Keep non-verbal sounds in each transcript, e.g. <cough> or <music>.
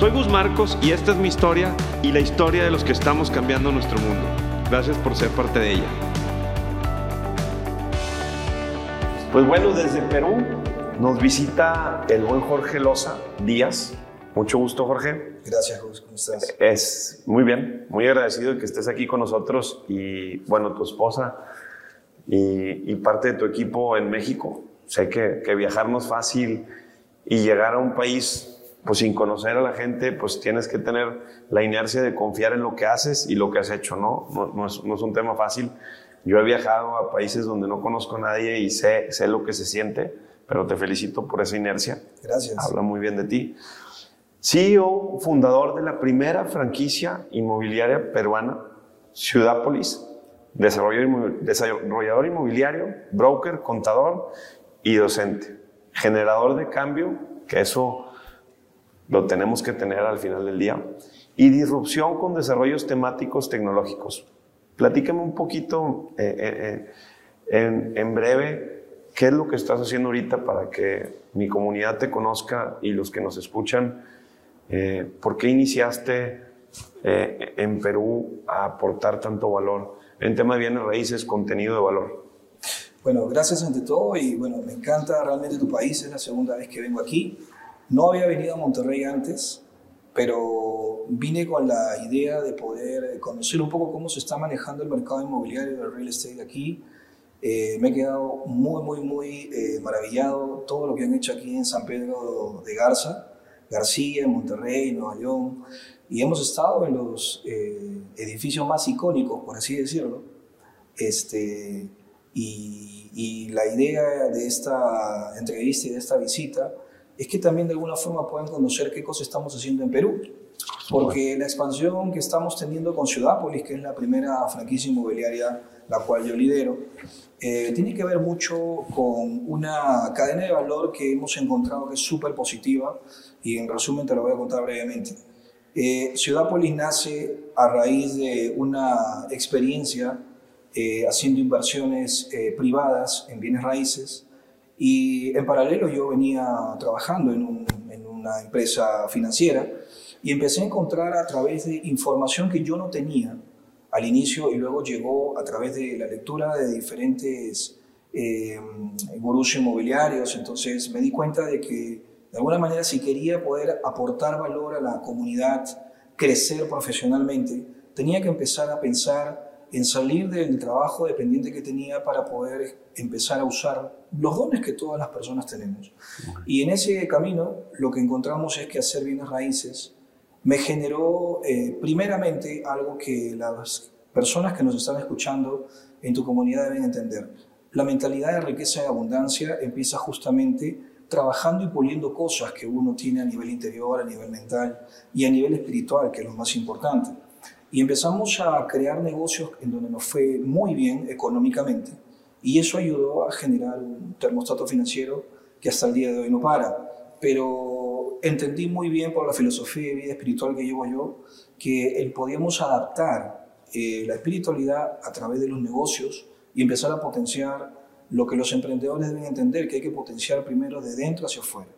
Soy Gus Marcos y esta es mi historia y la historia de los que estamos cambiando nuestro mundo. Gracias por ser parte de ella. Pues bueno, desde Perú nos visita el buen Jorge Loza Díaz. Mucho gusto, Jorge. Gracias, Gus. ¿Cómo estás? Es muy bien, muy agradecido de que estés aquí con nosotros y, bueno, tu esposa y, y parte de tu equipo en México. Sé que, que viajar no es fácil y llegar a un país pues sin conocer a la gente, pues tienes que tener la inercia de confiar en lo que haces y lo que has hecho, ¿no? No, es, no es, un tema fácil. Yo he viajado a países donde no conozco a nadie y sé, sé lo que se siente, pero te felicito por esa inercia. Gracias. Habla muy bien de ti. CEO, fundador de la primera franquicia inmobiliaria peruana, Ciudápolis, desarrollador inmobiliario, broker, contador y docente. Generador de cambio, que eso lo tenemos que tener al final del día. Y disrupción con desarrollos temáticos tecnológicos. Platícame un poquito eh, eh, eh, en, breve qué es lo que estás haciendo ahorita para que mi comunidad te conozca y los que nos escuchan. ¿Por qué iniciaste en Perú a aportar tanto valor en tema de bienes raíces, contenido de valor? Bueno, gracias ante todo y bueno, me encanta realmente tu país, es la segunda vez que vengo aquí. No había venido a Monterrey antes, pero vine con la idea de poder conocer un poco cómo se está manejando el mercado inmobiliario del real estate aquí. Eh, me he quedado muy, muy, muy eh, maravillado todo lo que han hecho aquí en San Pedro de Garza, García, en Monterrey, Nueva León, y hemos estado en los eh, edificios más icónicos, por así decirlo. Este, y la idea de esta entrevista y de esta visita es que también de alguna forma puedan conocer qué cosas estamos haciendo en Perú. Porque la expansión que estamos teniendo con Ciudápolis, que es la primera franquicia inmobiliaria la cual yo lidero, eh, tiene que ver mucho con una cadena de valor que hemos encontrado que es súper positiva y en resumen te lo voy a contar brevemente. Eh, Ciudápolis nace a raíz de una experiencia eh, haciendo inversiones eh, privadas en bienes raíces y en paralelo yo venía trabajando en, en, una empresa financiera y empecé a encontrar a través de información que yo no tenía al inicio y luego llegó a través de la lectura de diferentes eh, gurús inmobiliarios. Entonces me di cuenta de que de alguna manera si quería poder aportar valor a la comunidad, crecer profesionalmente, tenía que empezar a pensar en salir del trabajo dependiente que tenía para poder empezar a usar los dones que todas las personas tenemos. Y en ese camino lo que encontramos es que hacer bienes raíces me generó eh, primeramente algo que las personas que nos están escuchando en tu comunidad deben entender. La mentalidad de riqueza y abundancia empieza justamente trabajando y puliendo cosas que uno tiene a nivel interior, a nivel mental y a nivel espiritual, que es lo más importante. Y empezamos a crear negocios en donde nos fue muy bien económicamente y eso ayudó a generar un termostato financiero que hasta el día de hoy no para. Pero entendí muy bien por la filosofía de vida espiritual que llevo yo que el podíamos adaptar eh, la espiritualidad a través de los negocios y empezar a potenciar lo que los emprendedores deben entender, que hay que potenciar primero de dentro hacia afuera.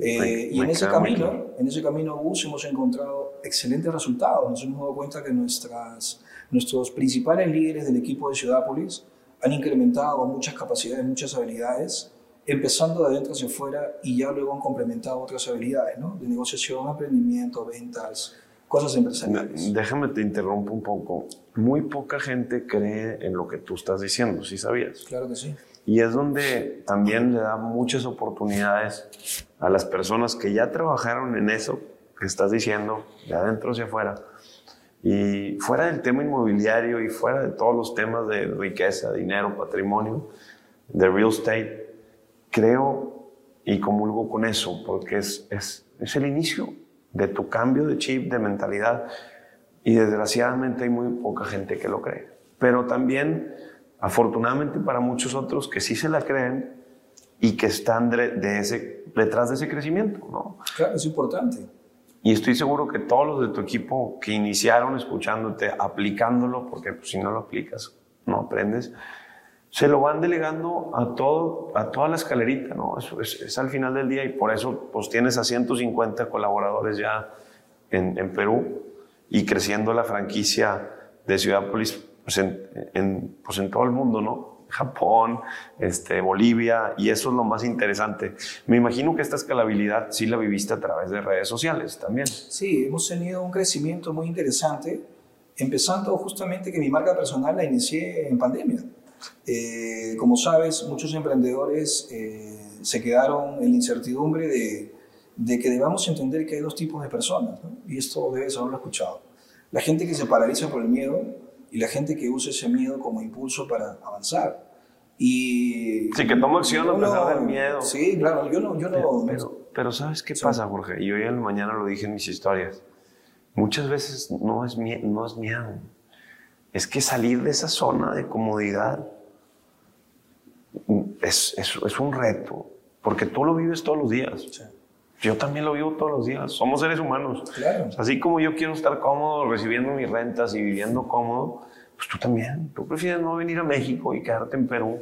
Eh, y en ese, camino, en ese camino bus hemos encontrado excelentes resultados. Nos hemos dado cuenta que nuestras, nuestros principales líderes del equipo de Ciudápolis han incrementado muchas capacidades, muchas habilidades, empezando de adentro hacia afuera y ya luego han complementado otras habilidades, ¿no? De negociación, emprendimiento, ventas, cosas empresariales. Déjame te interrumpo un poco. Muy poca gente cree en lo que tú estás diciendo, ¿sí sabías? Claro que sí. Y es donde también le da muchas oportunidades a las personas que ya trabajaron en eso que estás diciendo, de adentro hacia afuera. Y fuera del tema inmobiliario y fuera de todos los temas de riqueza, dinero, patrimonio, de real estate, creo y comulgo con eso, porque es, es, es el inicio de tu cambio de chip, de mentalidad. Y desgraciadamente hay muy poca gente que lo cree. Pero también, afortunadamente para muchos otros que sí se la creen y que están de ese, detrás de ese crecimiento, ¿no? Claro, es importante. Y estoy seguro que todos los de tu equipo que iniciaron escuchándote, aplicándolo, porque pues, si no lo aplicas, no aprendes, se lo van delegando a, todo, a toda la escalerita, ¿no? Eso es, al final del día y por eso pues tienes a 150 colaboradores ya en, en Perú y creciendo la franquicia de Ciudadpolis pues en, pues en todo el mundo, ¿no? Japón, este, Bolivia, y eso es lo más interesante. Me imagino que esta escalabilidad sí la viviste a través de redes sociales también. Sí, hemos tenido un crecimiento muy interesante, empezando justamente que mi marca personal la inicié en pandemia. Eh, como sabes, muchos emprendedores eh, se quedaron en la incertidumbre de, que debamos entender que hay dos tipos de personas, y esto debes haberlo escuchado. La gente que se paraliza por el miedo y la gente que usa ese miedo como impulso para avanzar. Y sí, que toma acción a pesar del miedo. Sí, claro, yo no... Yo no pero, pero, ¿sabes qué pasa, Jorge? Y hoy en la mañana lo dije en mis historias. Muchas veces no es, no es miedo. Es que salir de esa zona de comodidad es, es, es un reto, porque tú lo vives todos los días. Sí. Yo también lo vivo todos los días. Somos seres humanos. Claro. Así como yo quiero estar cómodo recibiendo mis rentas y viviendo cómodo, pues tú también. Tú prefieres no venir a México y quedarte en Perú,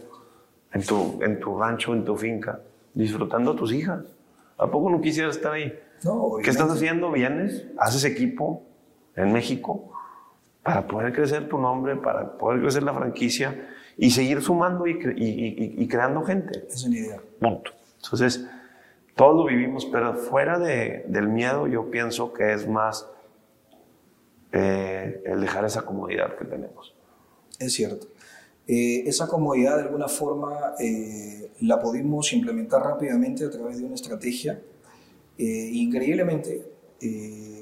en tu, en tu rancho, en tu finca, disfrutando a tus hijas. ¿A poco no quisieras estar ahí? No, ¿Qué estás haciendo? ¿Vienes? ¿Haces equipo en México para poder crecer tu nombre, para poder crecer la franquicia y seguir sumando y, y, y, y creando gente? Es una idea. Punto. Entonces, todos lo vivimos, pero fuera de, del miedo yo pienso que es más eh, el dejar esa comodidad que tenemos. Es cierto. Eh, esa comodidad de alguna forma eh, la pudimos implementar rápidamente a través de una estrategia. increíblemente,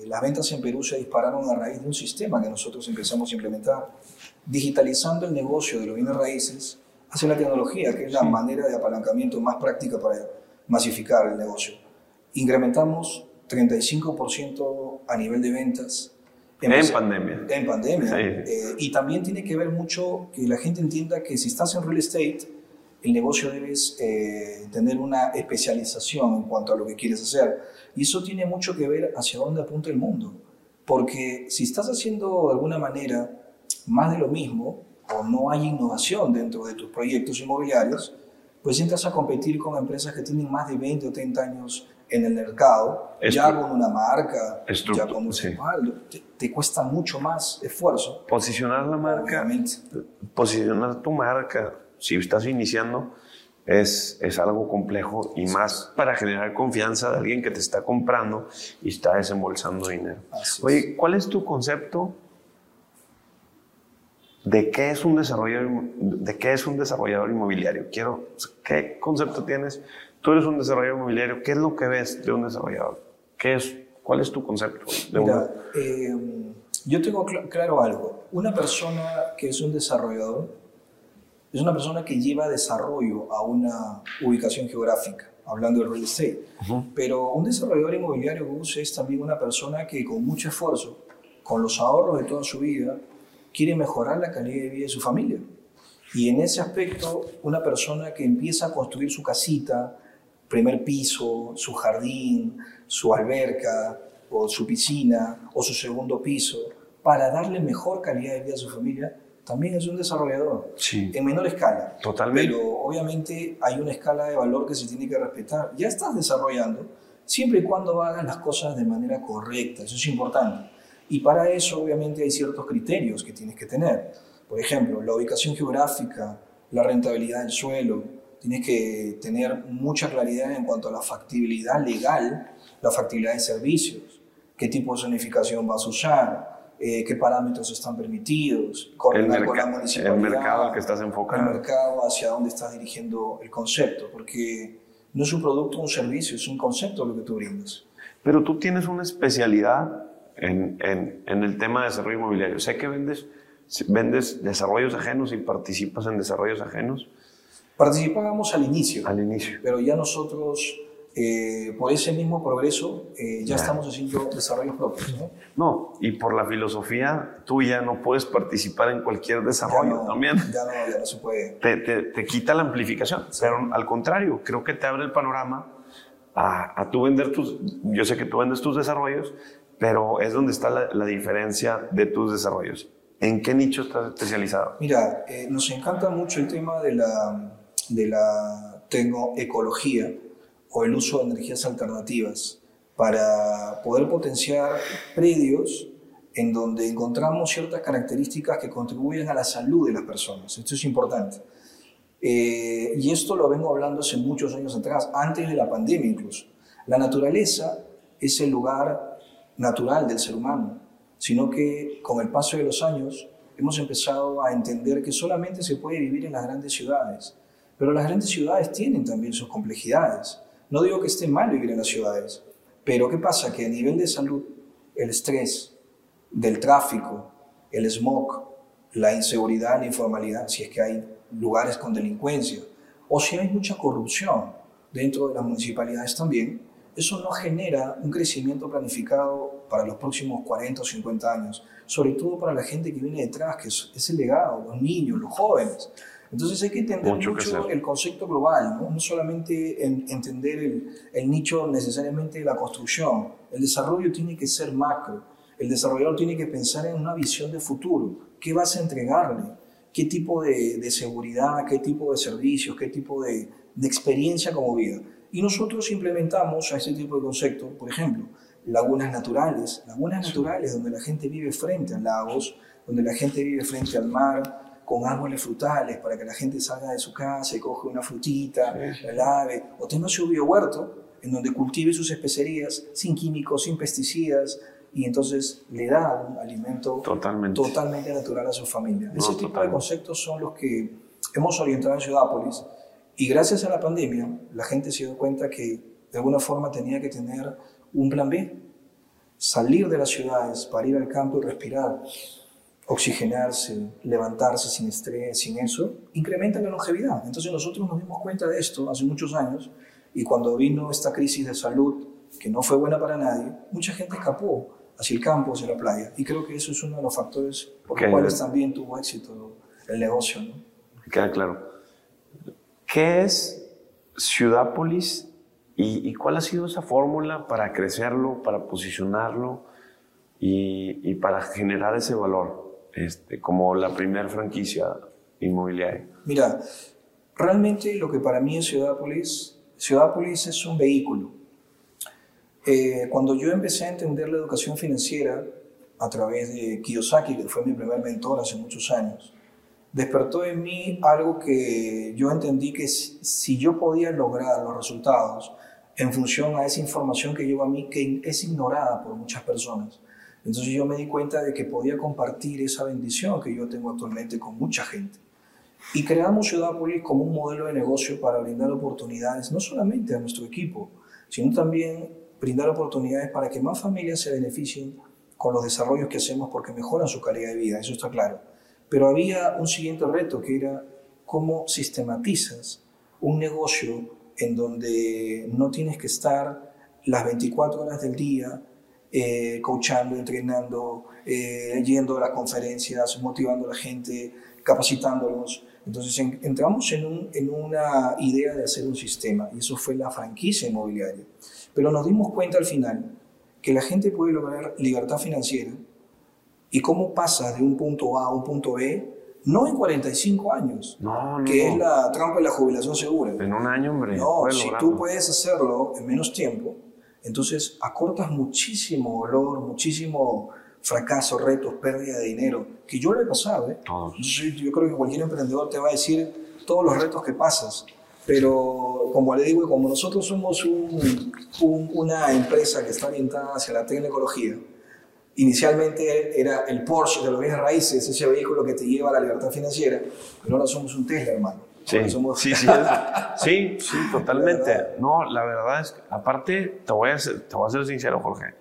las ventas en Perú se dispararon a raíz de un sistema que nosotros empezamos a implementar, digitalizando el negocio de los bienes raíces hacia la tecnología, que es la manera de apalancamiento más práctica para masificar el negocio. Incrementamos 35% a nivel de ventas. En, pandemia. En pandemia. Eh, y también tiene que ver mucho que la gente entienda que si estás en real estate, el negocio debes eh, tener una especialización en cuanto a lo que quieres hacer. Y eso tiene mucho que ver hacia dónde apunta el mundo. Porque si estás haciendo de alguna manera más de lo mismo, o no hay innovación dentro de tus proyectos inmobiliarios, pues entras a competir con empresas que tienen más de 20 o 30 años en el mercado, ya con una marca, ya con un sí. te, te, cuesta mucho más esfuerzo. Posicionar la marca, obviamente. posicionar tu marca, si estás iniciando, es, es algo complejo y más para generar confianza de alguien que te está comprando y está desembolsando dinero. Así Oye. ¿cuál es tu concepto de qué es un desarrollador, de qué es un desarrollador inmobiliario. Quiero, ¿qué concepto tienes? Tú eres un desarrollador inmobiliario. ¿Qué es lo que ves de un desarrollador? ¿Qué es, ¿Cuál es tu concepto? De Mira, eh, yo tengo cl claro algo. Una persona que es un desarrollador es una persona que lleva desarrollo a una ubicación geográfica, hablando de real estate. Uh -huh. Pero un desarrollador inmobiliario, Gus, es también una persona que con mucho esfuerzo, con los ahorros de toda su vida, quiere mejorar la calidad de vida de su familia. Y en ese aspecto, una persona que empieza a construir su casita, primer piso, su jardín, su alberca, o su piscina, o su segundo piso, para darle mejor calidad de vida a su familia, también es un desarrollador. Sí. En menor escala. Totalmente. Pero obviamente hay una escala de valor que se tiene que respetar. Ya estás desarrollando, siempre y cuando hagas las cosas de manera correcta. Eso es importante. Y para eso, obviamente, hay ciertos criterios que tienes que tener. Por ejemplo, la ubicación geográfica, la rentabilidad del suelo. Tienes que tener mucha claridad en cuanto a la factibilidad legal, la factibilidad de servicios, qué tipo de zonificación vas a usar, eh, qué parámetros están permitidos, coordinar con la municipalidad. El mercado al que estás enfocado. El mercado hacia dónde estás dirigiendo el concepto, porque no es un producto o un servicio, es un concepto lo que tú brindas. Pero tú tienes una especialidad en, en, en, el tema de desarrollo inmobiliario. Sé que vendes, vendes desarrollos ajenos y participas en desarrollos ajenos. Participábamos al inicio. Al inicio. Pero ya nosotros eh, por ese mismo progreso eh, ya estamos haciendo desarrollos propios. ¿no? No, y por la filosofía tuya no puedes participar en cualquier desarrollo Ya no- también. Ya no, ya no se puede. Te, te- te quita la amplificación, pero al contrario, creo que te abre el panorama a, a tú vender tus, yo sé que tú vendes tus desarrollos, pero es donde está la, la diferencia de tus desarrollos. ¿En qué nicho estás especializado? Mira, eh, nos encanta mucho el tema de la, de la tecnoecología o el uso de energías alternativas para poder potenciar predios en donde encontramos ciertas características que contribuyen a la salud de las personas. Esto es importante. Eh, y esto lo vengo hablando hace muchos años atrás, antes de la pandemia incluso. La naturaleza es el lugar natural del ser humano, sino que con el paso de los años hemos empezado a entender que solamente se puede vivir en las grandes ciudades. Pero las grandes ciudades tienen también sus complejidades. No digo que esté mal vivir en las ciudades, pero ¿qué pasa? Que a nivel de salud, el estrés del tráfico, el smog, la inseguridad, la informalidad, si es que hay lugares con delincuencia, o si hay mucha corrupción dentro de las municipalidades también, eso no genera un crecimiento planificado para los próximos 40 o 50 años, sobre todo para la gente que viene detrás, que es, es el legado, los niños, los jóvenes. Entonces hay que entender Mucho el concepto global, no, no solamente en- entender el, el nicho necesariamente de la construcción. El desarrollo tiene que ser macro. El desarrollador tiene que pensar en una visión de futuro. ¿Qué vas a entregarle? ¿Qué tipo de, de seguridad? ¿Qué tipo de servicios? ¿Qué tipo de, de experiencia como vida? Y nosotros implementamos a este tipo de conceptos, por ejemplo, lagunas naturales. Lagunas naturales donde la gente vive frente a lagos, donde la gente vive frente al mar, con árboles frutales para que la gente salga de su casa y coge una frutita, la lave, o tenga su biohuerto en donde cultive sus especerías sin químicos, sin pesticidas, y entonces le da un alimento Totalmente. totalmente natural a su familia. No, Ese tipo de conceptos son los que hemos orientado en Ciudápolis, y gracias a la pandemia la gente se dio cuenta que de alguna forma tenía que tener un plan B, salir de las ciudades para ir al campo y respirar, oxigenarse, levantarse sin estrés, sin eso, incrementa la longevidad. Entonces nosotros nos dimos cuenta de esto hace muchos años y cuando vino esta crisis de salud, que no fue buena para nadie, mucha gente escapó hacia el campo, hacia la playa. Y creo que eso es uno de los factores por los cuales también tuvo éxito el negocio. ¿no? Queda claro. ¿Qué es Ciudápolis y, y cuál ha sido esa fórmula para crecerlo, para posicionarlo y, y para generar ese valor este, como la primera franquicia inmobiliaria? Mira, realmente lo que para mí es Ciudápolis, Ciudápolis es un vehículo. Eh, cuando yo empecé a entender la educación financiera a través de Kiyosaki, que fue mi primer mentor hace muchos años, despertó en mí algo que yo entendí que si yo podía lograr los resultados en función a esa información que llevo a mí, que es ignorada por muchas personas. Entonces yo me di cuenta de que podía compartir esa bendición que yo tengo actualmente con mucha gente. Y creamos Ciudápolis como un modelo de negocio para brindar oportunidades, no solamente a nuestro equipo, sino también brindar oportunidades para que más familias se beneficien con los desarrollos que hacemos porque mejoran su calidad de vida, eso está claro. Pero había un siguiente reto que era cómo sistematizas un negocio en donde no tienes que estar las 24 horas del día eh, coachando, entrenando, eh, yendo a las conferencias, motivando a la gente, capacitándolos. Entonces en- entramos en una idea de hacer un sistema y eso fue la franquicia inmobiliaria. Pero nos dimos cuenta al final que la gente puede lograr libertad financiera y cómo pasa de un punto A a un punto B, no en 45 años, No, no. que es la trampa de la jubilación segura. En un año, hombre. No, si lograrlo. tú puedes hacerlo en menos tiempo, entonces acortas muchísimo dolor, muchísimo fracaso, retos, pérdida de dinero, que yo lo he pasado. ¿eh? Todos. Entonces, yo creo que cualquier emprendedor te va a decir todos los retos que pasas. Pero como le digo, como nosotros somos un- un- una empresa que está orientada hacia la tecnología, inicialmente era el Porsche de los bienes raíces, ese vehículo que te lleva a la libertad financiera, pero ahora somos un Tesla, hermano. Sí, somos- sí, sí, <laughs> sí, sí, totalmente. ¿Verdad? No, la verdad es que, aparte, te voy, a ser, te voy a ser sincero, Jorge.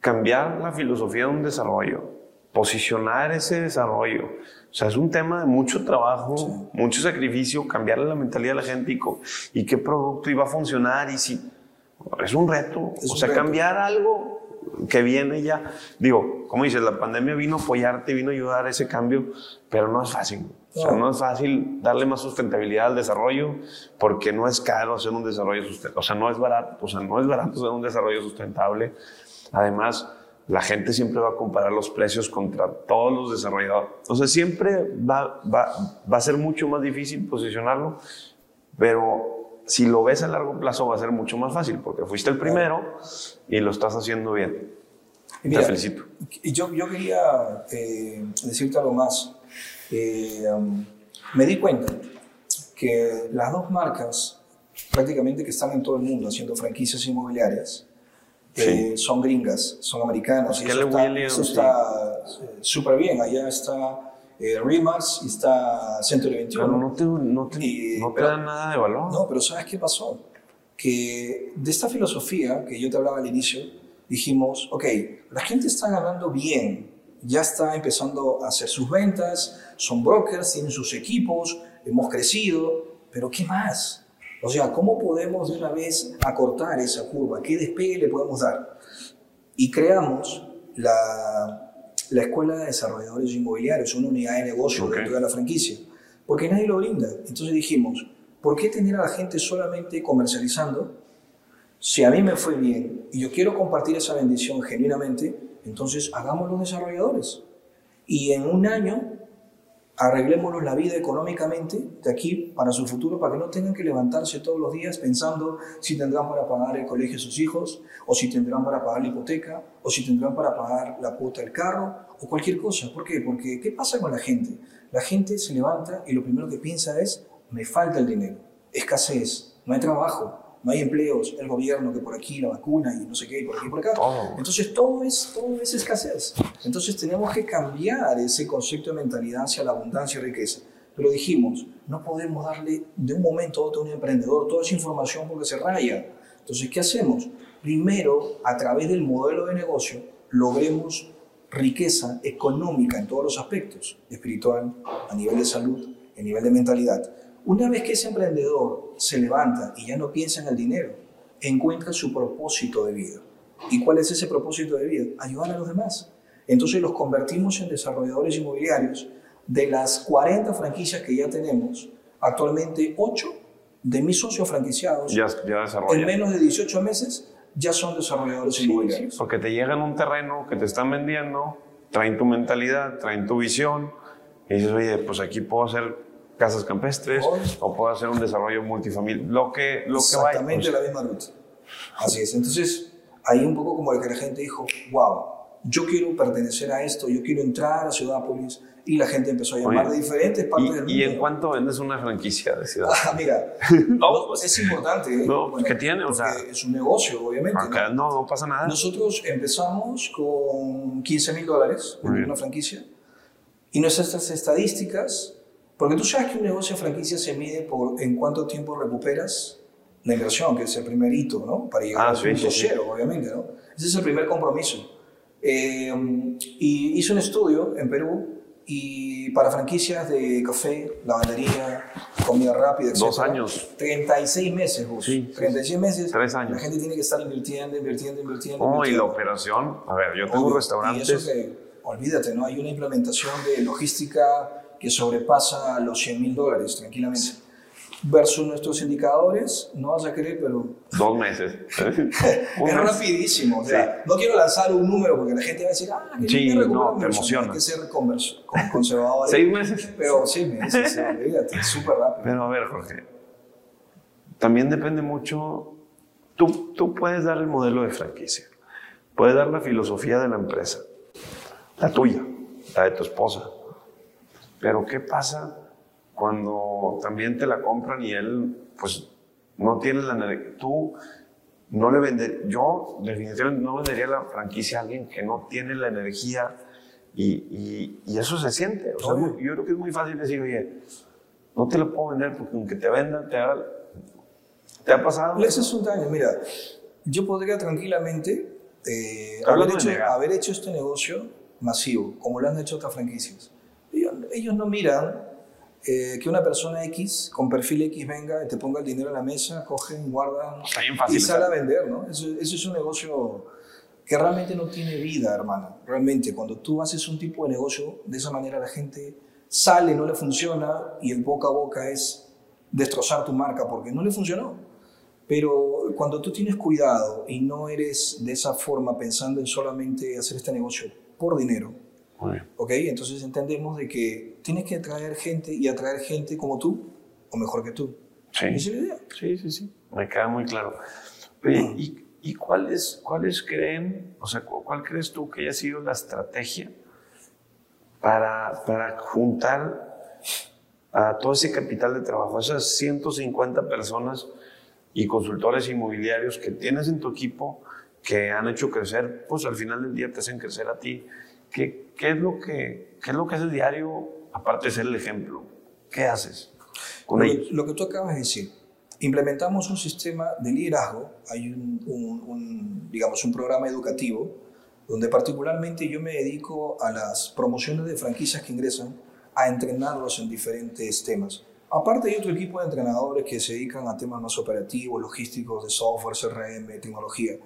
Cambiar la filosofía de un desarrollo posicionar ese desarrollo. O sea, es un tema de mucho trabajo, mucho sacrificio, cambiarle la mentalidad a la gente y, y qué producto iba a funcionar y si es un reto. Es o sea, reto. cambiar algo que viene ya. Digo, como dices, la pandemia vino a apoyarte, vino a ayudar a ese cambio, pero no es fácil. O sea, No. es fácil darle más sustentabilidad al desarrollo porque no es caro hacer un desarrollo sustentable. O sea, no es barato, o sea, no es barato hacer un desarrollo sustentable. Además, la gente siempre va a comparar los precios contra todos los desarrolladores. O sea, siempre va, va, va a ser mucho más difícil posicionarlo, pero si lo ves a largo plazo va a ser mucho más fácil porque fuiste el primero y lo estás haciendo bien. Y Te felicito. y Yo, yo quería eh, decirte algo más. Eh, um, me di cuenta que las dos marcas prácticamente que están en todo el mundo haciendo franquicias inmobiliarias eh, son gringas, son americanas. y Keller eso está- eso sí. está eh, súper bien. Allá está eh, Remax y está Century 21. Pero no te, no te, Y- no te pero- dan nada de valor. No, pero ¿sabes qué pasó? Que de esta filosofía que yo te hablaba al inicio, dijimos, ok, la gente está ganando bien, ya está empezando a hacer sus ventas, son brokers, tienen sus equipos, hemos crecido, pero ¿qué más? O sea, ¿cómo podemos de una vez acortar esa curva? ¿Qué despegue le podemos dar? Y creamos la, la Escuela de Desarrolladores Inmobiliarios, una unidad de negocio Ok. dentro de la franquicia, porque nadie lo brinda. Entonces dijimos, ¿por qué tener a la gente solamente comercializando? Si a mí me fue bien y yo quiero compartir esa bendición genuinamente, entonces hagamos los desarrolladores. Y en un año arreglémoslos la vida económicamente de aquí para su futuro, para que no tengan que levantarse todos los días pensando si tendrán para pagar el colegio de sus hijos, o si tendrán para pagar la hipoteca, o si tendrán para pagar la cuota del carro, o cualquier cosa. ¿Por qué? Porque ¿qué pasa con la gente? La gente se levanta y lo primero que piensa es, me falta el dinero, escasez, no hay trabajo, no hay empleos, el gobierno que por aquí, la vacuna y no sé qué, y por aquí y por acá. Entonces todo es, todo es escasez. Entonces tenemos que cambiar ese concepto de mentalidad hacia la abundancia y riqueza. Pero dijimos, no podemos darle de un momento a otro a un emprendedor toda esa información porque se raya. Entonces, ¿qué hacemos? Primero, a través del modelo de negocio, logremos riqueza económica en todos los aspectos, espiritual, a nivel de salud, a nivel de mentalidad. Una vez que ese emprendedor se levanta y ya no piensa en el dinero, encuentra su propósito de vida. ¿Y cuál es ese propósito de vida? Ayudar a los demás. Entonces los convertimos en desarrolladores inmobiliarios. De las 40 franquicias que ya tenemos, actualmente 8 de mis socios franquiciados, Ya, ya en menos de 18 meses, ya son desarrolladores inmobiliarios. Porque te llegan un terreno que te están vendiendo, traen tu mentalidad, traen tu visión, y dices, oye, pues aquí puedo hacer casas campestres Oye. o puedo hacer un desarrollo multifamiliar, lo que, lo que vaya. Exactamente la misma ruta. Así es. Entonces, ahí un poco como el que la gente dijo, wow, yo quiero pertenecer a esto, yo quiero entrar a Ciudápolis. Y la gente empezó a llamar Oye, de diferentes partes del ¿Y, mundo. y en cuánto vendes una franquicia de ciudad? Ah, <laughs> mira, No, pues, es importante. ¿eh? No, pues, ¿qué tiene? O sea- es un negocio, obviamente. ¿no? acá no, no pasa nada. Nosotros empezamos con 15 mil dólares en una franquicia y nuestras estadísticas, porque tú sabes que un negocio de franquicia se mide por en cuánto tiempo recuperas la inversión, que es el primer hito, ¿no? Para llegar Ah, al sí, punto sí, sí. cero, obviamente, ¿no? Ese es el primer compromiso. Eh, y hice un estudio en Perú y para franquicias de café, lavandería, comida rápida, etc. Dos años. 36 meses, Gus. Sí, sí, 36 meses. Tres años. La gente tiene que estar invirtiendo, invirtiendo, invirtiendo. Oh, y la operación, a ver, yo tengo Obvio. restaurantes. Y eso que, olvídate, ¿no? Hay una implementación de logística que sobrepasa los 100 mil dólares tranquilamente. Versus nuestros indicadores, no vas a creer, pero Dos meses. <laughs> Un es mes. rapidísimo. O sea, No quiero lanzar un número porque la gente va a decir, ah, que Sí, no, mi te inversión". emociona. Hay que ser convers- con- conservadores. <laughs> Seis meses. Pero sí, meses, sí, olvídate, súper rápido. Pero a ver, Jorge, también depende mucho. Tú, tú puedes dar el modelo de franquicia, puedes dar la filosofía de la empresa, la tuya, la de tu esposa. Pero ¿qué pasa cuando también te la compran y él, pues, no tiene la Tú no le venderías. Yo, definitivamente, no vendería la franquicia a alguien que no tiene la energía y, y- y eso se siente. O sea, yo creo que es muy fácil decir, oye, no te lo puedo vender porque aunque te vendan, te haga... ¿Te ha pasado? Ese es un daño. Mira, yo podría tranquilamente eh, haber, hecho, haber hecho este negocio masivo, como lo han hecho otras franquicias. Ellos, no miran eh, que una persona X con perfil X venga y te ponga el dinero en la mesa, cogen, guardan y sale a vender, ¿no? Eso, eso, es un negocio que realmente no tiene vida, hermano. Realmente, cuando tú haces un tipo de negocio, de esa manera la gente sale, no le funciona y el boca a boca es destrozar tu marca porque no le funcionó. Pero cuando tú tienes cuidado y no eres de esa forma pensando en solamente hacer este negocio por dinero, ¿ok? Entonces entendemos de que tienes que atraer gente y atraer gente como tú o mejor que tú. Sí. ¿Esa es la idea? Sí, sí, sí. Me queda muy claro. ¿y, y cuáles, cuáles creen, o sea, cuál crees tú que haya sido la estrategia para, para juntar a todo ese capital de trabajo, esas 150 personas y consultores inmobiliarios que tienes en tu equipo, que han hecho crecer, pues al final del día te hacen crecer a ti. ¿Qué, qué es, lo que, qué es lo que haces diario, aparte de ser el ejemplo? ¿Qué haces con lo, ellos? Lo que tú acabas de decir, implementamos un sistema de liderazgo, hay un, un, un, digamos, un programa educativo donde particularmente yo me dedico a las promociones de franquicias que ingresan a entrenarlos en diferentes temas. Aparte hay otro equipo de entrenadores que se dedican a temas más operativos, logísticos, de software, CRM, tecnología.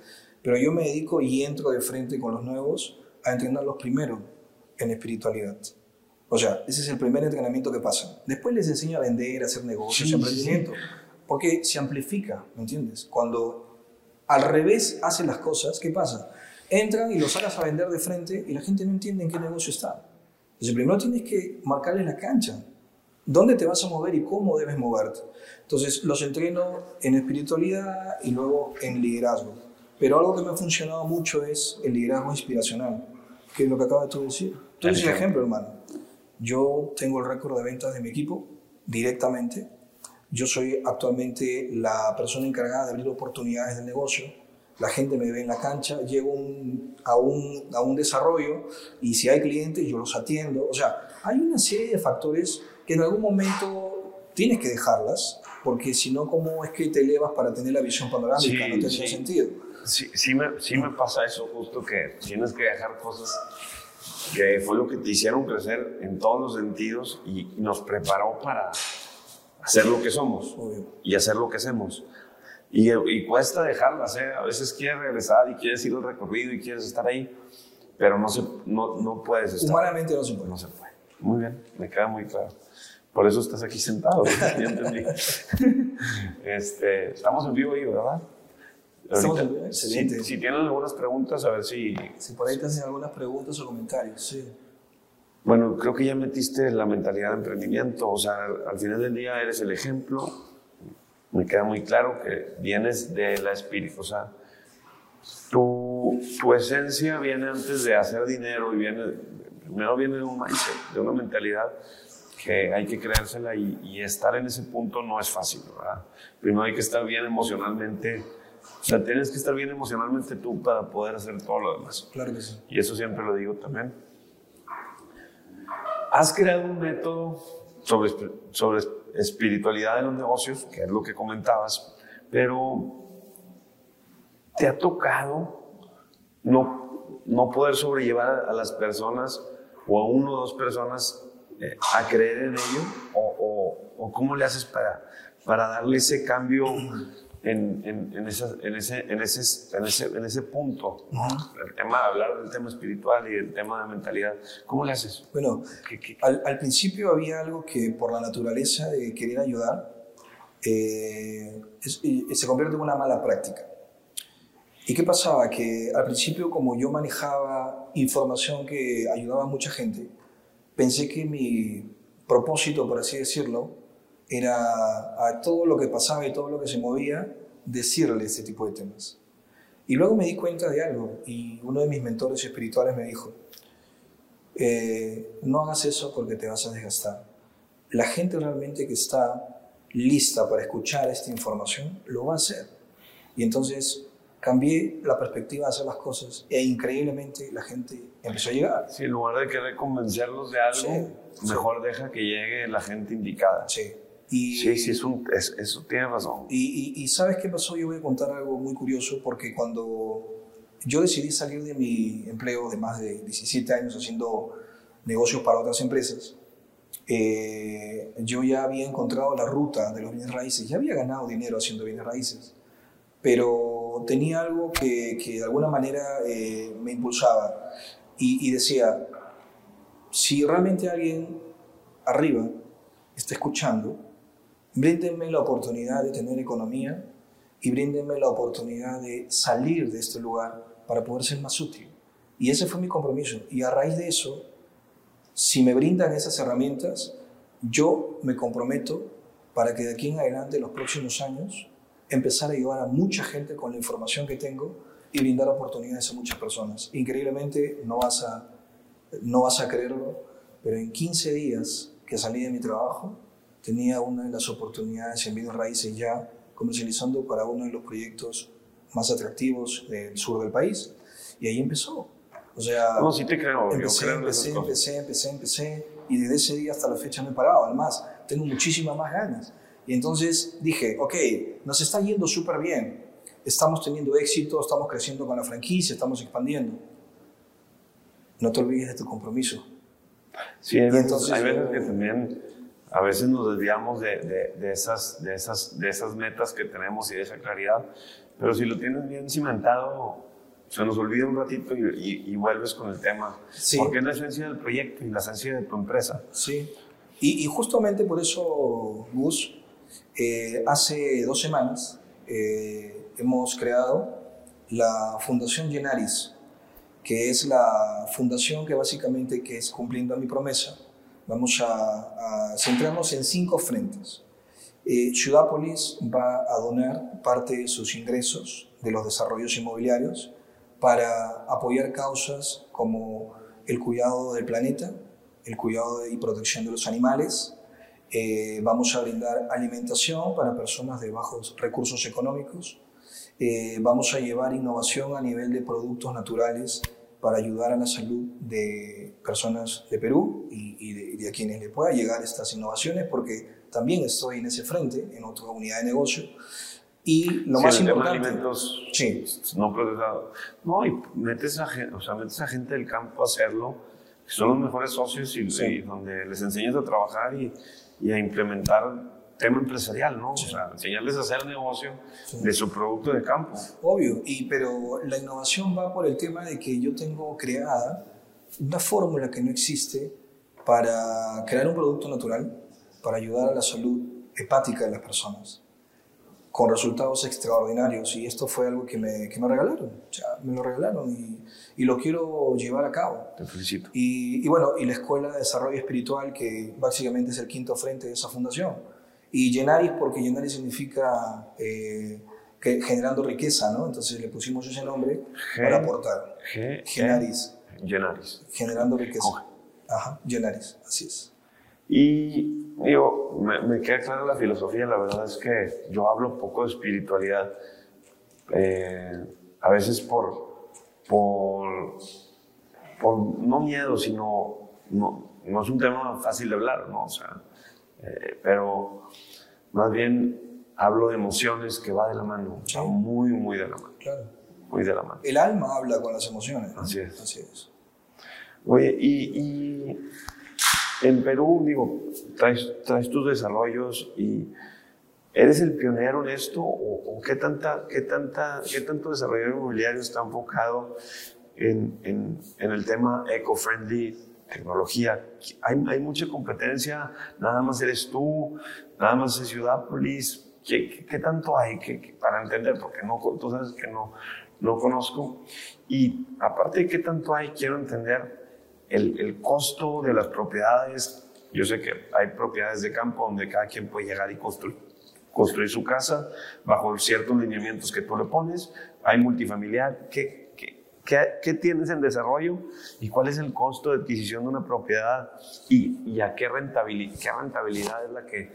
Pero yo me dedico y entro de frente con los nuevos a entrenarlos primero en espiritualidad. O sea, ese es el primer entrenamiento que pasa. Después les enseño a vender, a hacer negocios, sí, emprendimiento. Sí. Porque se amplifica, ¿me entiendes? Cuando al revés hacen las cosas, ¿qué pasa? Entran y los sacas a vender de frente y la gente no entiende en qué negocio está. Entonces, primero tienes que marcarles la cancha. ¿Dónde te vas a mover y cómo debes moverte? Entonces, los entreno en espiritualidad y luego en liderazgo. Pero algo que me ha funcionado mucho es el liderazgo inspiracional, que es lo que acabas de decir. Tú eres el ejemplo, hermano. Yo tengo el récord de ventas de mi equipo directamente. Yo soy actualmente la persona encargada de abrir oportunidades de negocio la gente me ve en la cancha, llego un, a, un, a un desarrollo y si hay clientes yo los atiendo. O sea, hay una serie de factores que en algún momento tienes que dejarlas, porque si no, ¿cómo es que te elevas para tener la visión panorámica? Sí, no tiene sí. sentido. Sí, sí me, sí me pasa eso justo, que tienes que dejar cosas que fue lo que te hicieron crecer en todos los sentidos y nos preparó para hacer lo que somos Obvio. y hacer lo que hacemos. Y, y, cuesta dejarlas, ¿eh? A veces quieres regresar y quieres ir al recorrido y quieres estar ahí, pero no, se, no, no puedes estar. Humanamente no se puede. No se puede. Muy bien, me queda muy claro. Por eso estás aquí sentado, <laughs> ya entendí. <laughs> este, estamos en vivo ahí, ¿verdad? Estamos vivo, excelente. Si, si, tienen algunas preguntas, a ver si... Si por ahí te hacen algunas preguntas o comentarios, sí. Bueno, creo que ya metiste la mentalidad de emprendimiento, o sea, al final del día eres el ejemplo, me queda muy claro que vienes de la espíritu, o sea, tu, tu, esencia viene antes de hacer dinero y viene, primero viene de un mindset, de una mentalidad que hay que creérsela y, y estar en ese punto no es fácil, ¿verdad? Primero hay que estar bien emocionalmente, o sea, tienes que estar bien emocionalmente tú para poder hacer todo lo demás. Claro que sí. Y eso siempre lo digo también. Has creado un método sobre, sobre espiritualidad de los negocios, que es lo que comentabas, pero ¿te ha tocado no, no poder sobrellevar a, las personas o a uno o dos personas eh, a creer en ello? ¿O, o, o cómo le haces para, para darle ese cambio en, en, en, en, ese, en, ese, en, ese, en ese punto, el tema de hablar del tema espiritual y el tema de mentalidad, ¿cómo le haces? Bueno, ¿Qué, qué? Al, al, principio había algo que por la naturaleza de querer ayudar eh, es, se convierte en una mala práctica. ¿Y qué pasaba? Que al principio como yo manejaba información que ayudaba a mucha gente, pensé que mi propósito, por así decirlo, era a todo lo que pasaba y todo lo que se movía, decirle ese tipo de temas. Y luego me di cuenta de algo y uno de mis mentores espirituales me dijo, eh, no hagas eso porque te vas a desgastar. La gente realmente que está lista para escuchar esta información lo va a hacer. Y entonces cambié la perspectiva de hacer las cosas e increíblemente la gente empezó a llegar. Sí, en lugar de querer convencerlos de algo, sí, mejor sí. deja que llegue la gente indicada. Sí. Y, sí, sí, es un, es, eso tiene razón. Y, y, y, ¿sabes qué pasó? Yo voy a contar algo muy curioso porque cuando yo decidí salir de mi empleo de más de 17 años haciendo negocios para otras empresas. Eh, yo ya había encontrado la ruta de los bienes raíces, ya había ganado dinero haciendo bienes raíces, pero tenía algo que, que de alguna manera eh, me impulsaba y, y decía, si realmente alguien arriba está escuchando, bríndenme la oportunidad de tener economía y bríndenme la oportunidad de salir de este lugar para poder ser más útil. Y ese fue mi compromiso. Y a raíz de eso, si me brindan esas herramientas, yo me comprometo para que de aquí en adelante, los próximos años, empezar a ayudar a mucha gente con la información que tengo y brindar oportunidades a muchas personas. Increíblemente, no vas a, no vas a creerlo, pero en 15 días que salí de mi trabajo, tenía una de las oportunidades en bienes raíces ya comercializando para uno de los proyectos más atractivos del sur del país. Y ahí empezó. O sea, no, sí te creo. Empecé, creo empecé, empecé, empecé, empecé, y desde ese día hasta la fecha no he parado. Además, tengo muchísimas más ganas. Y entonces dije, ok, nos está yendo súper bien. Estamos teniendo éxito, estamos creciendo con la franquicia, estamos expandiendo. No te olvides de tu compromiso. Sí, hay veces, entonces, hay veces que también a veces nos desviamos de, de, de, esas, de, esas, de esas metas que tenemos y de esa claridad, pero si lo tienes bien cimentado, se nos olvida un ratito y, y, y vuelves con el tema. Sí. Porque es la esencia del proyecto y la esencia de tu empresa. Sí. Y, y justamente por eso, Gus, eh, hace dos semanas eh, hemos creado la Fundación Llenaris, que es la fundación que básicamente que es cumpliendo a mi promesa. Vamos a, a centrarnos en cinco frentes. Eh, Ciudápolis va a donar parte de sus ingresos de los desarrollos inmobiliarios para apoyar causas como el cuidado del planeta, el cuidado y protección de los animales. Eh, vamos a brindar alimentación para personas de bajos recursos económicos. Eh, vamos a llevar innovación a nivel de productos naturales para ayudar a la salud de personas de Perú y, y, de, y de a quienes le pueda llegar estas innovaciones, porque también estoy en ese frente, en otra unidad de negocio. Y lo Sí, más el tema de importante... alimentos Sí, no procesados. No, y metes a, o sea, metes a gente del campo a hacerlo, que son los mejores socios y, Sí. y donde les enseñas a trabajar y, y a implementar tema empresarial, ¿no? O sea, enseñarles a hacer negocio Sí. de su producto de campo. Obvio, y, pero la innovación va por el tema de que yo tengo creada una fórmula que no existe para crear un producto natural, para ayudar a la salud hepática de las personas, con resultados extraordinarios. Y esto fue algo que me, que me regalaron, o sea, me lo regalaron y, y lo quiero llevar a cabo. Te felicito. Y, y bueno, y la Escuela de Desarrollo Espiritual, que básicamente es el quinto frente de esa fundación. Y Llenaris, porque Llenaris significa eh, que, generando riqueza, ¿no? Entonces le pusimos ese nombre Gen- para aportar. G- Llenaris, Llenaris. generando riqueza. Ajá, Llenaris, así es. Y digo, me, me queda clara la filosofía, la verdad es que yo hablo poco de espiritualidad, eh, a veces por, por, por no miedo, sino no, no es un tema fácil de hablar, ¿no? O sea, eh, pero más bien hablo de emociones que va de la mano, Sí. muy, muy de la mano, Claro. muy de la mano. El alma habla con las emociones. ¿no? Así es. Así es. Oye, y, y en Perú, digo, traes, traes tus desarrollos y ¿eres el pionero en esto o, o qué, tanta, qué, tanta, qué tanto desarrollo inmobiliario está enfocado en, en, en el tema eco-friendly, tecnología? Hay, hay mucha competencia, nada más eres tú, nada más es Ciudápolis. ¿Qué, qué, qué tanto hay que, que- para entender? Porque no, tú sabes que no, no conozco. Y aparte de qué tanto hay, quiero entender el, el costo de las propiedades. Yo sé que hay propiedades de campo donde cada quien puede llegar y construir, construir su casa bajo ciertos lineamientos que tú le pones. Hay multifamiliar. ¿Qué, qué, qué, tienes en desarrollo y cuál es el costo de adquisición de una propiedad y, y a qué rentabilidad, qué rentabilidad es la que,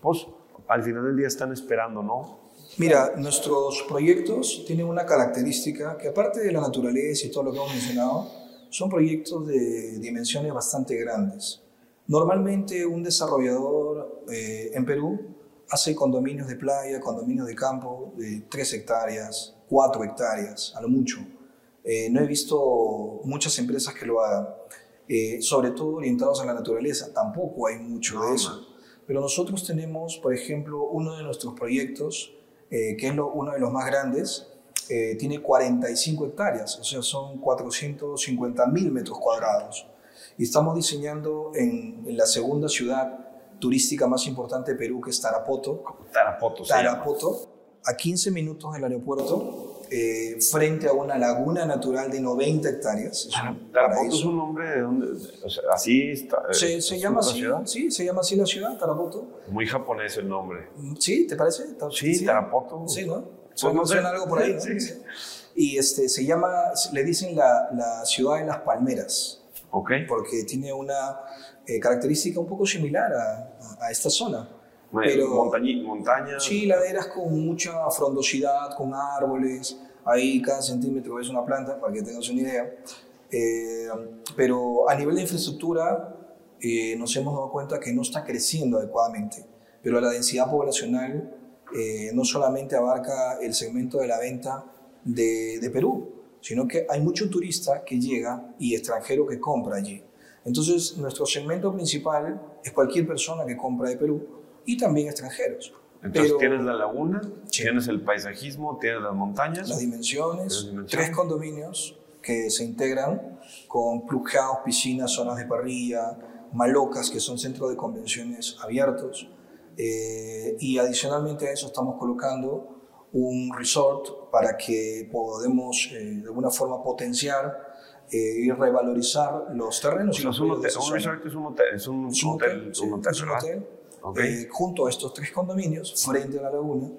pues, al final del día están esperando, ¿no? Mira, nuestros proyectos tienen una característica que aparte de la naturaleza y todo lo que hemos mencionado, son proyectos de dimensiones bastante grandes. Normalmente un desarrollador eh, en Perú hace condominios de playa, condominios de campo de 3 hectáreas, 4 hectáreas, a lo mucho. Eh, no he visto muchas empresas que lo hagan, eh, sobre todo orientados a la naturaleza. Tampoco hay mucho de eso. Pero nosotros tenemos, por ejemplo, uno de nuestros proyectos, eh, que es lo, uno de los más grandes, tiene 45 hectáreas, o sea, son 450 mil metros cuadrados. Y estamos diseñando en, en la segunda ciudad turística más importante de Perú, que es Tarapoto. Tarapoto, Tarapoto, a 15 minutos del aeropuerto, eh, frente a una laguna natural de 90 hectáreas. Tarapoto es un nombre de dónde, o sea, así está. Se, se llama así, sí, se llama así la ciudad, Tarapoto. Muy japonés el nombre. Sí, ¿te parece? Sí, Tarapoto. Sí, ¿no? Pues no suena algo por ahí, ¿no? Sí. Y este, se llama, le dicen la, la ciudad de las palmeras. Ok. Porque tiene una eh, característica un poco similar a, a esta zona. Pero, montañas. Sí, laderas con mucha frondosidad, con árboles. Ahí cada centímetro es una planta, para que tengas una idea. Eh, pero a nivel de infraestructura eh, nos hemos dado cuenta que no está creciendo adecuadamente. Pero la densidad poblacional no solamente abarca el segmento de la venta de, de Perú, sino que hay mucho turista que llega y extranjero que compra allí. Entonces, nuestro segmento principal es cualquier persona que compra de Perú y también extranjeros. Entonces tienes la laguna, tienes el paisajismo, tienes las montañas. Las dimensiones, tres condominios que se integran con clubhouse, piscinas, zonas de parrilla, malocas, que son centros de convenciones abiertos. Eh, y adicionalmente a eso estamos colocando un resort para que podamos eh, de alguna forma potenciar eh, y revalorizar los terrenos. y los un, hotel, un resort es un hotel, es un, hotel, un hotel, es un hotel eh, junto a estos tres condominios frente a la laguna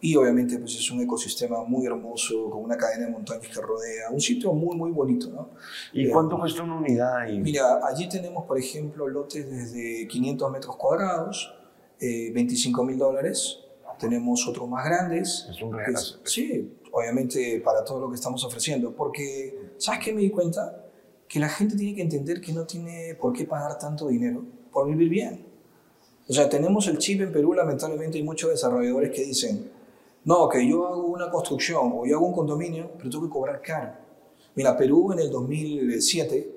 y obviamente pues es un ecosistema muy hermoso con una cadena de montañas que rodea, un sitio muy muy bonito. ¿no? ¿Y cuánto cuesta una unidad ahí? Mira, allí tenemos por ejemplo lotes desde 500 metros cuadrados, 25 mil dólares, tenemos otros más grandes. Es un regalo. Sí, obviamente para todo lo que estamos ofreciendo, porque ¿sabes qué me di cuenta? Que la gente tiene que entender que no tiene por qué pagar tanto dinero por vivir bien. O sea, tenemos el chip en Perú, lamentablemente hay muchos desarrolladores que dicen, no, que yo hago una construcción o yo hago un condominio, pero tengo que cobrar caro. Mira, Perú en el 2007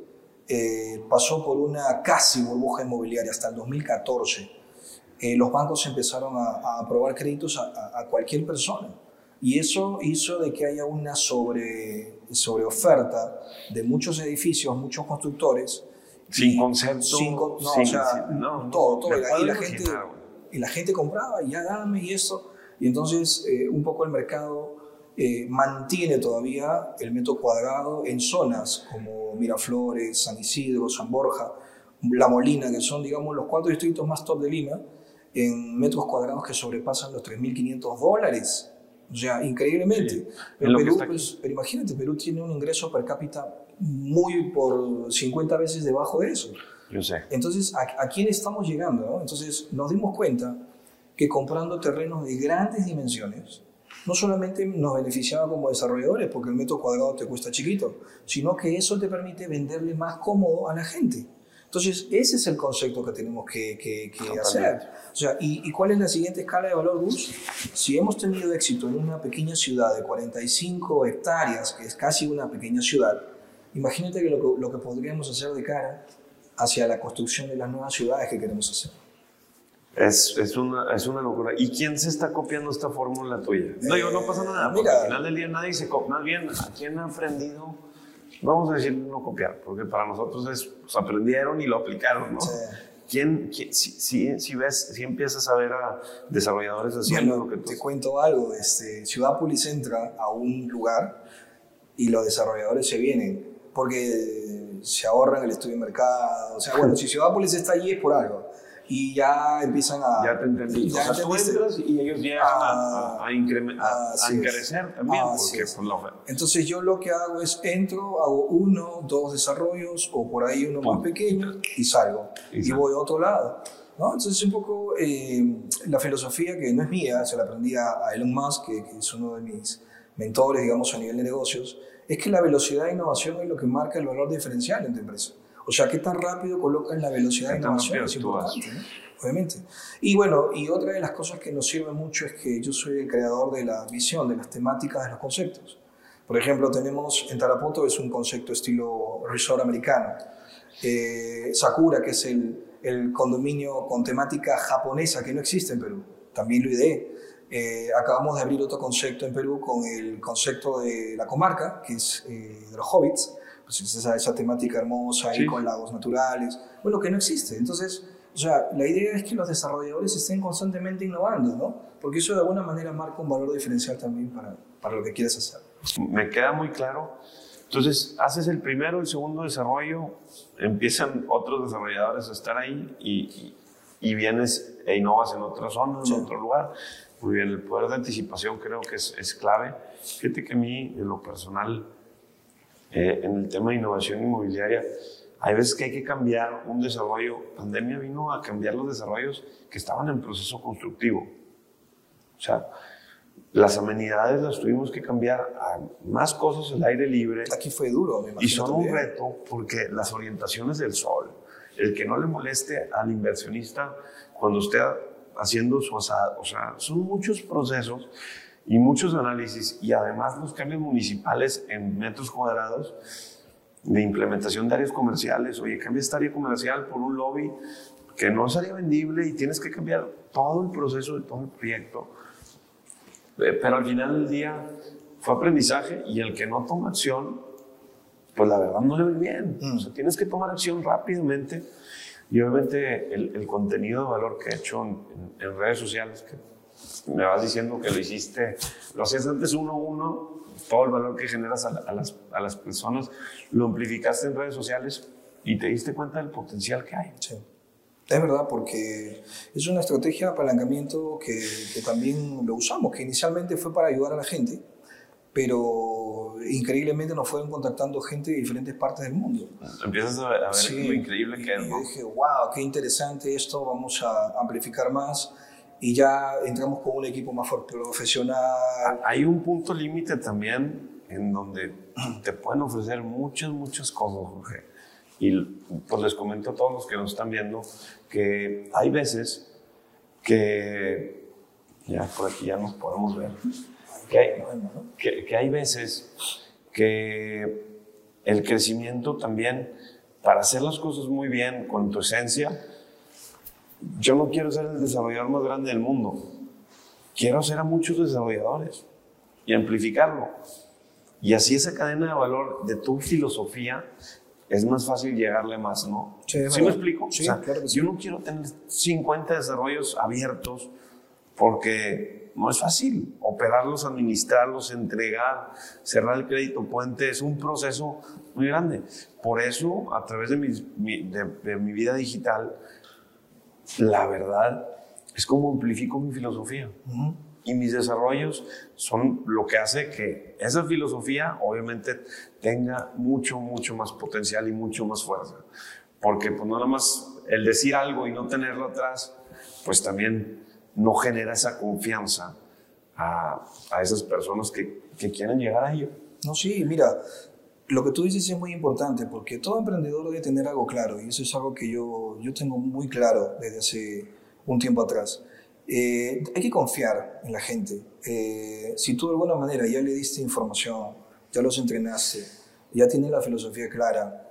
eh, pasó por una casi burbuja inmobiliaria hasta el 2014. Eh, los bancos empezaron a, aprobar créditos a, a cualquier persona. Y eso hizo de que haya una sobre, sobre oferta de muchos edificios, muchos constructores. Sin concepto. Sin, no, o sea, no, todo, todo. Y la, gente, y la gente compraba, y ya dame y eso. Y entonces eh, un poco el mercado eh, mantiene todavía el metro cuadrado en zonas como Miraflores, San Isidro, San Borja, La Molina, que son, digamos, los cuatro distritos más top de Lima, en metros cuadrados que sobrepasan los 3.500 dólares. O sea, increíblemente. Pero, Perú, pues, pero imagínate, Perú tiene un ingreso per cápita muy por 50 veces debajo de eso. Yo sé. Entonces, ¿a, a quién estamos llegando? No? Entonces, nos dimos cuenta que comprando terrenos de grandes dimensiones, no solamente nos beneficiaba como desarrolladores, porque el metro cuadrado te cuesta chiquito, sino que eso te permite venderle más cómodo a la gente. Entonces, ese es el concepto que tenemos que, que, que hacer. O sea, ¿y, ¿y, cuál es la siguiente escala de valor, Gus? Si hemos tenido éxito en una pequeña ciudad de 45 hectáreas, que es casi una pequeña ciudad, imagínate que lo, lo que podríamos hacer de cara hacia la construcción de las nuevas ciudades que queremos hacer. Es, es, una, es una locura. ¿Y quién se está copiando esta fórmula tuya? No, digo, no pasa nada, porque al final del día nadie se copia. Más bien, ¿a quién ha aprendido? vamos a decir no copiar, porque para nosotros es, pues, aprendieron y lo aplicaron, ¿no? ¿Quién, si, si, si, ves, si empiezas a ver a desarrolladores haciendo lo que tú... Te cuento algo, este, Ciudad Polis entra a un lugar y los desarrolladores se vienen, porque se ahorran el estudio de mercado, o sea, bueno, si Ciudad Polis está allí es por algo y ya empiezan a... Ya te entendí. Ya o sea, tú entras y ellos llegan a, a, a, incrementar, a, encarecer también, porque por la oferta. Entonces yo lo que hago es entro, hago uno, dos desarrollos o por ahí uno más pequeño y salgo. Y, y voy a otro lado. ¿no? Entonces un poco eh, la filosofía que no es mía, se la aprendí a Elon Musk, que, que es uno de mis mentores, digamos, a nivel de negocios, es que la velocidad de innovación es lo que marca el valor diferencial en tu empresa. O sea, qué tan rápido colocas la velocidad de innovación es importante, obviamente. Y bueno, y otra de las cosas que nos sirve mucho es que yo soy el creador de la visión, de las temáticas, de los conceptos. Por ejemplo, tenemos en Tarapoto, es un concepto estilo resort americano. Eh, Sakura, que es el, el, condominio con temática japonesa que no existe en Perú, también lo ideé. Eh, acabamos de abrir otro concepto en Perú con el concepto de la comarca, que es eh, de los hobbits, pues esa, esa temática hermosa ahí con lagos naturales, bueno, que no existe. Entonces, o sea, la idea es que los desarrolladores estén constantemente innovando, ¿no? Porque eso de alguna manera marca un valor diferencial también para, para lo que quieres hacer. Me queda muy claro. Entonces, haces el primero, el segundo desarrollo, empiezan otros desarrolladores a estar ahí y, y, vienes e innovas en otra zona, en otro lugar. Muy bien, el poder de anticipación creo que es, es clave. Fíjate que a mí, en lo personal, eh, en el tema de innovación inmobiliaria, hay veces que hay que cambiar un desarrollo. Pandemia vino a cambiar los desarrollos que estaban en proceso constructivo. O sea, las amenidades las tuvimos que cambiar a más cosas al aire libre. Aquí fue duro, me Y son un reto porque las orientaciones del sol, el que no le moleste al inversionista cuando esté haciendo su asado, o sea, son muchos procesos y muchos análisis y además los cambios municipales en metros cuadrados de implementación de áreas comerciales. Oye, cambia esta área comercial por un lobby que no es área vendible y tienes que cambiar todo el proceso de todo el proyecto eh, pero al final del día fue aprendizaje y el que no toma acción, pues la verdad no le ve bien. O sea, tienes que tomar acción rápidamente. Y obviamente el, el contenido de valor que he hecho en, en, redes sociales, que me vas diciendo que lo hiciste, lo hacías antes uno a uno, todo el valor que generas a, a, las, a las personas, lo amplificaste en redes sociales y te diste cuenta del potencial que hay. Sí. Es verdad, porque es una estrategia de apalancamiento que, que, también lo usamos, que inicialmente fue para ayudar a la gente, pero increíblemente nos fueron contactando gente de diferentes partes del mundo. Empiezas a ver, sí, lo increíble que es. Y dije, wow, qué interesante esto, vamos a amplificar más. Y ya entramos con un equipo más profesional. Hay un punto límite también en donde <clears throat> te pueden ofrecer muchas, muchas cosas, Jorge. Y pues les comento a todos los que nos están viendo que hay veces que, ya por aquí ya nos podemos ver, que hay, que, que hay veces que el crecimiento también, para hacer las cosas muy bien con tu esencia, yo no quiero ser el desarrollador más grande del mundo, quiero ser a muchos desarrolladores y amplificarlo. Y así esa cadena de valor de tu filosofía es más fácil llegarle más, ¿no? Sí, ¿Sí me explico? Sí, o sea, claro que sí. Yo no quiero tener 50 desarrollos abiertos porque no es fácil operarlos, administrarlos, entregar, cerrar el crédito puente, es un proceso muy grande. Por eso, a través de mi, de, de mi vida digital, la verdad es como amplifico mi filosofía. Uh -huh y mis desarrollos son lo que hace que esa filosofía obviamente tenga mucho, mucho más potencial y mucho más fuerza. Porque pues nada más el decir algo y no tenerlo atrás, pues también no genera esa confianza a, a esas personas que, que quieren llegar a ello. No, sí, mira, lo que tú dices es muy importante porque todo emprendedor debe tener algo claro y eso es algo que yo, yo tengo muy claro desde hace un tiempo atrás. Eh, hay que confiar en la gente. Eh, si tú de alguna manera ya le diste información, ya los entrenaste, ya tiene la filosofía clara,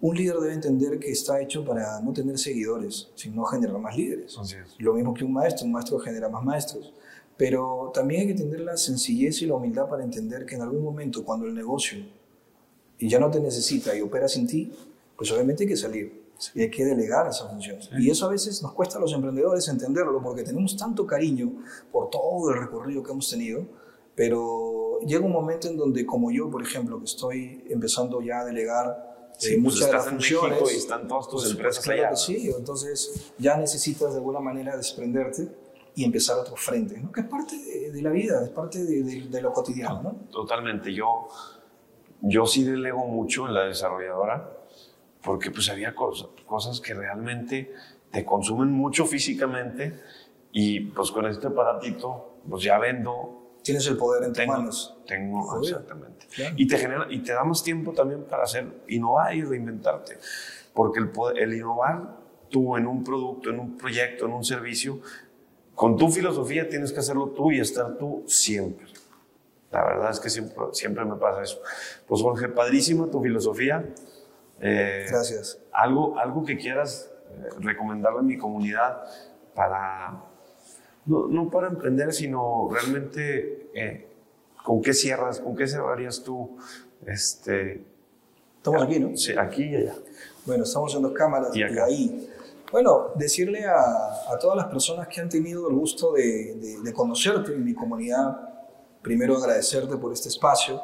un líder debe entender que está hecho para no tener seguidores, sino generar más líderes. Lo mismo que un maestro, un maestro genera más maestros. Pero también hay que tener la sencillez y la humildad para entender que en algún momento, cuando el negocio ya no te necesita y opera sin ti, pues obviamente hay que salir y hay que delegar esa función. Sí. Y eso a veces nos cuesta a los emprendedores entenderlo porque tenemos tanto cariño por todo el recorrido que hemos tenido, pero llega un momento en donde, como yo, por ejemplo, que estoy empezando ya a delegar sí, eh, muchas pues de las funciones. y están todas tus pues, empresas pues, claro sí, entonces ya necesitas de alguna manera desprenderte y empezar otro frente, ¿no? que es parte de, de la vida, es parte de, de, de, lo cotidiano. ¿no? Totalmente, yo, yo sí delego mucho en la desarrolladora porque pues había cosas, cosas que realmente te consumen mucho físicamente y pues con este aparatito pues ya vendo. Tienes el poder en tus manos. Tengo, Joder. exactamente. Claro. Y, te genera, y te da más tiempo también para hacer, innovar y reinventarte. Porque el, poder, el innovar tú en un producto, en un proyecto, en un servicio, con tu filosofía tienes que hacerlo tú y estar tú siempre. La verdad es que siempre, siempre me pasa eso. Pues Jorge, padrísima tu filosofía. Eh, Gracias. Algo, algo que quieras eh, recomendarle a mi comunidad para, no, no para emprender, sino realmente eh, con qué cierras, con qué cerrarías tú. Este, Estamos aquí, ¿no? Sí, aquí y allá. Bueno, estamos en dos cámaras y, ahí. Bueno, decirle a, a, todas las personas que han tenido el gusto de, de, de conocerte en mi comunidad, primero agradecerte por este espacio,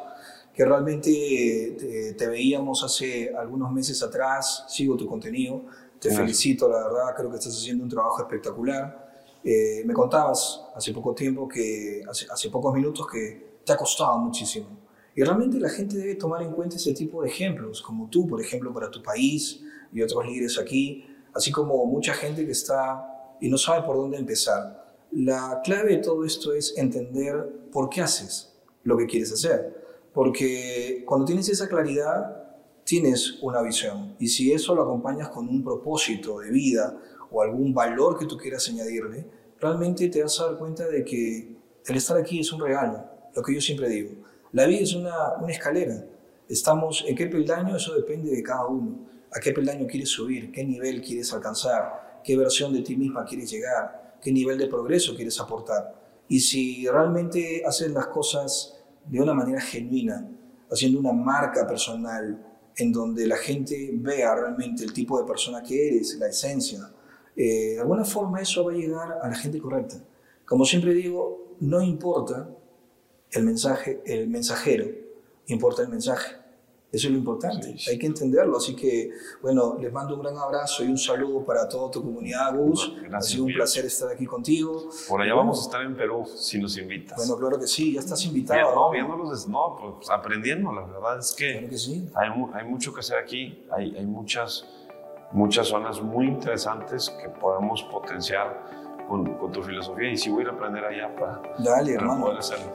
que realmente te, veíamos hace algunos meses atrás, sigo tu contenido, te felicito, la verdad, creo que estás haciendo un trabajo espectacular. Eh, me contabas hace poco tiempo que, hace, hace pocos minutos, que te ha costado muchísimo. Y realmente la gente debe tomar en cuenta ese tipo de ejemplos, como tú, por ejemplo, para tu país y otros líderes aquí, así como mucha gente que está y no sabe por dónde empezar. La clave de todo esto es entender por qué haces lo que quieres hacer. Porque cuando tienes esa claridad, tienes una visión. Y si eso lo acompañas con un propósito de vida o algún valor que tú quieras añadirle, realmente te vas a dar cuenta de que el estar aquí es un regalo, lo que yo siempre digo. La vida es una, escalera. Estamos en qué peldaño, eso depende de cada uno. A qué peldaño quieres subir, qué nivel quieres alcanzar, qué versión de ti misma quieres llegar, qué nivel de progreso quieres aportar. Y si realmente haces las cosas de una manera genuina, haciendo una marca personal en donde la gente vea realmente el tipo de persona que eres, la esencia. Eh, de alguna forma eso va a llegar a la gente correcta. Como siempre digo, no importa el mensaje, el mensajero, importa el mensaje. Eso es lo importante, hay que entenderlo. Así que, bueno, les mando un gran abrazo y un saludo para toda tu comunidad, Gus. ha sido un placer estar aquí contigo. Por allá vamos a estar en Perú, si nos invitas. Bueno, claro que sí, ya estás invitado. no, viéndolos, no, pues aprendiendo, la verdad es que, claro que sí. hay, hay, mucho que hacer aquí, hay, hay muchas, muchas zonas muy interesantes que podemos potenciar con, con, tu filosofía y si voy a ir a aprender allá para, Dale, hermano.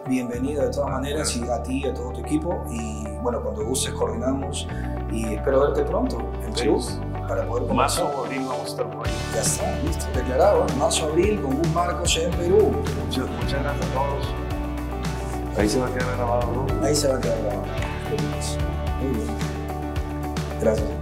Bienvenido de todas maneras y a ti y a todo tu equipo. Y bueno, cuando gustes coordinamos y espero verte pronto en Perú para poder comenzar. Marzo o abril vamos a estar por ahí. Ya está, listo, declarado. Marzo abril con un Marcos en Perú. Muchas, muchas gracias a todos. Ahí se va a quedar grabado, ¿no? Ahí se va a quedar grabado. Muy bien. Gracias.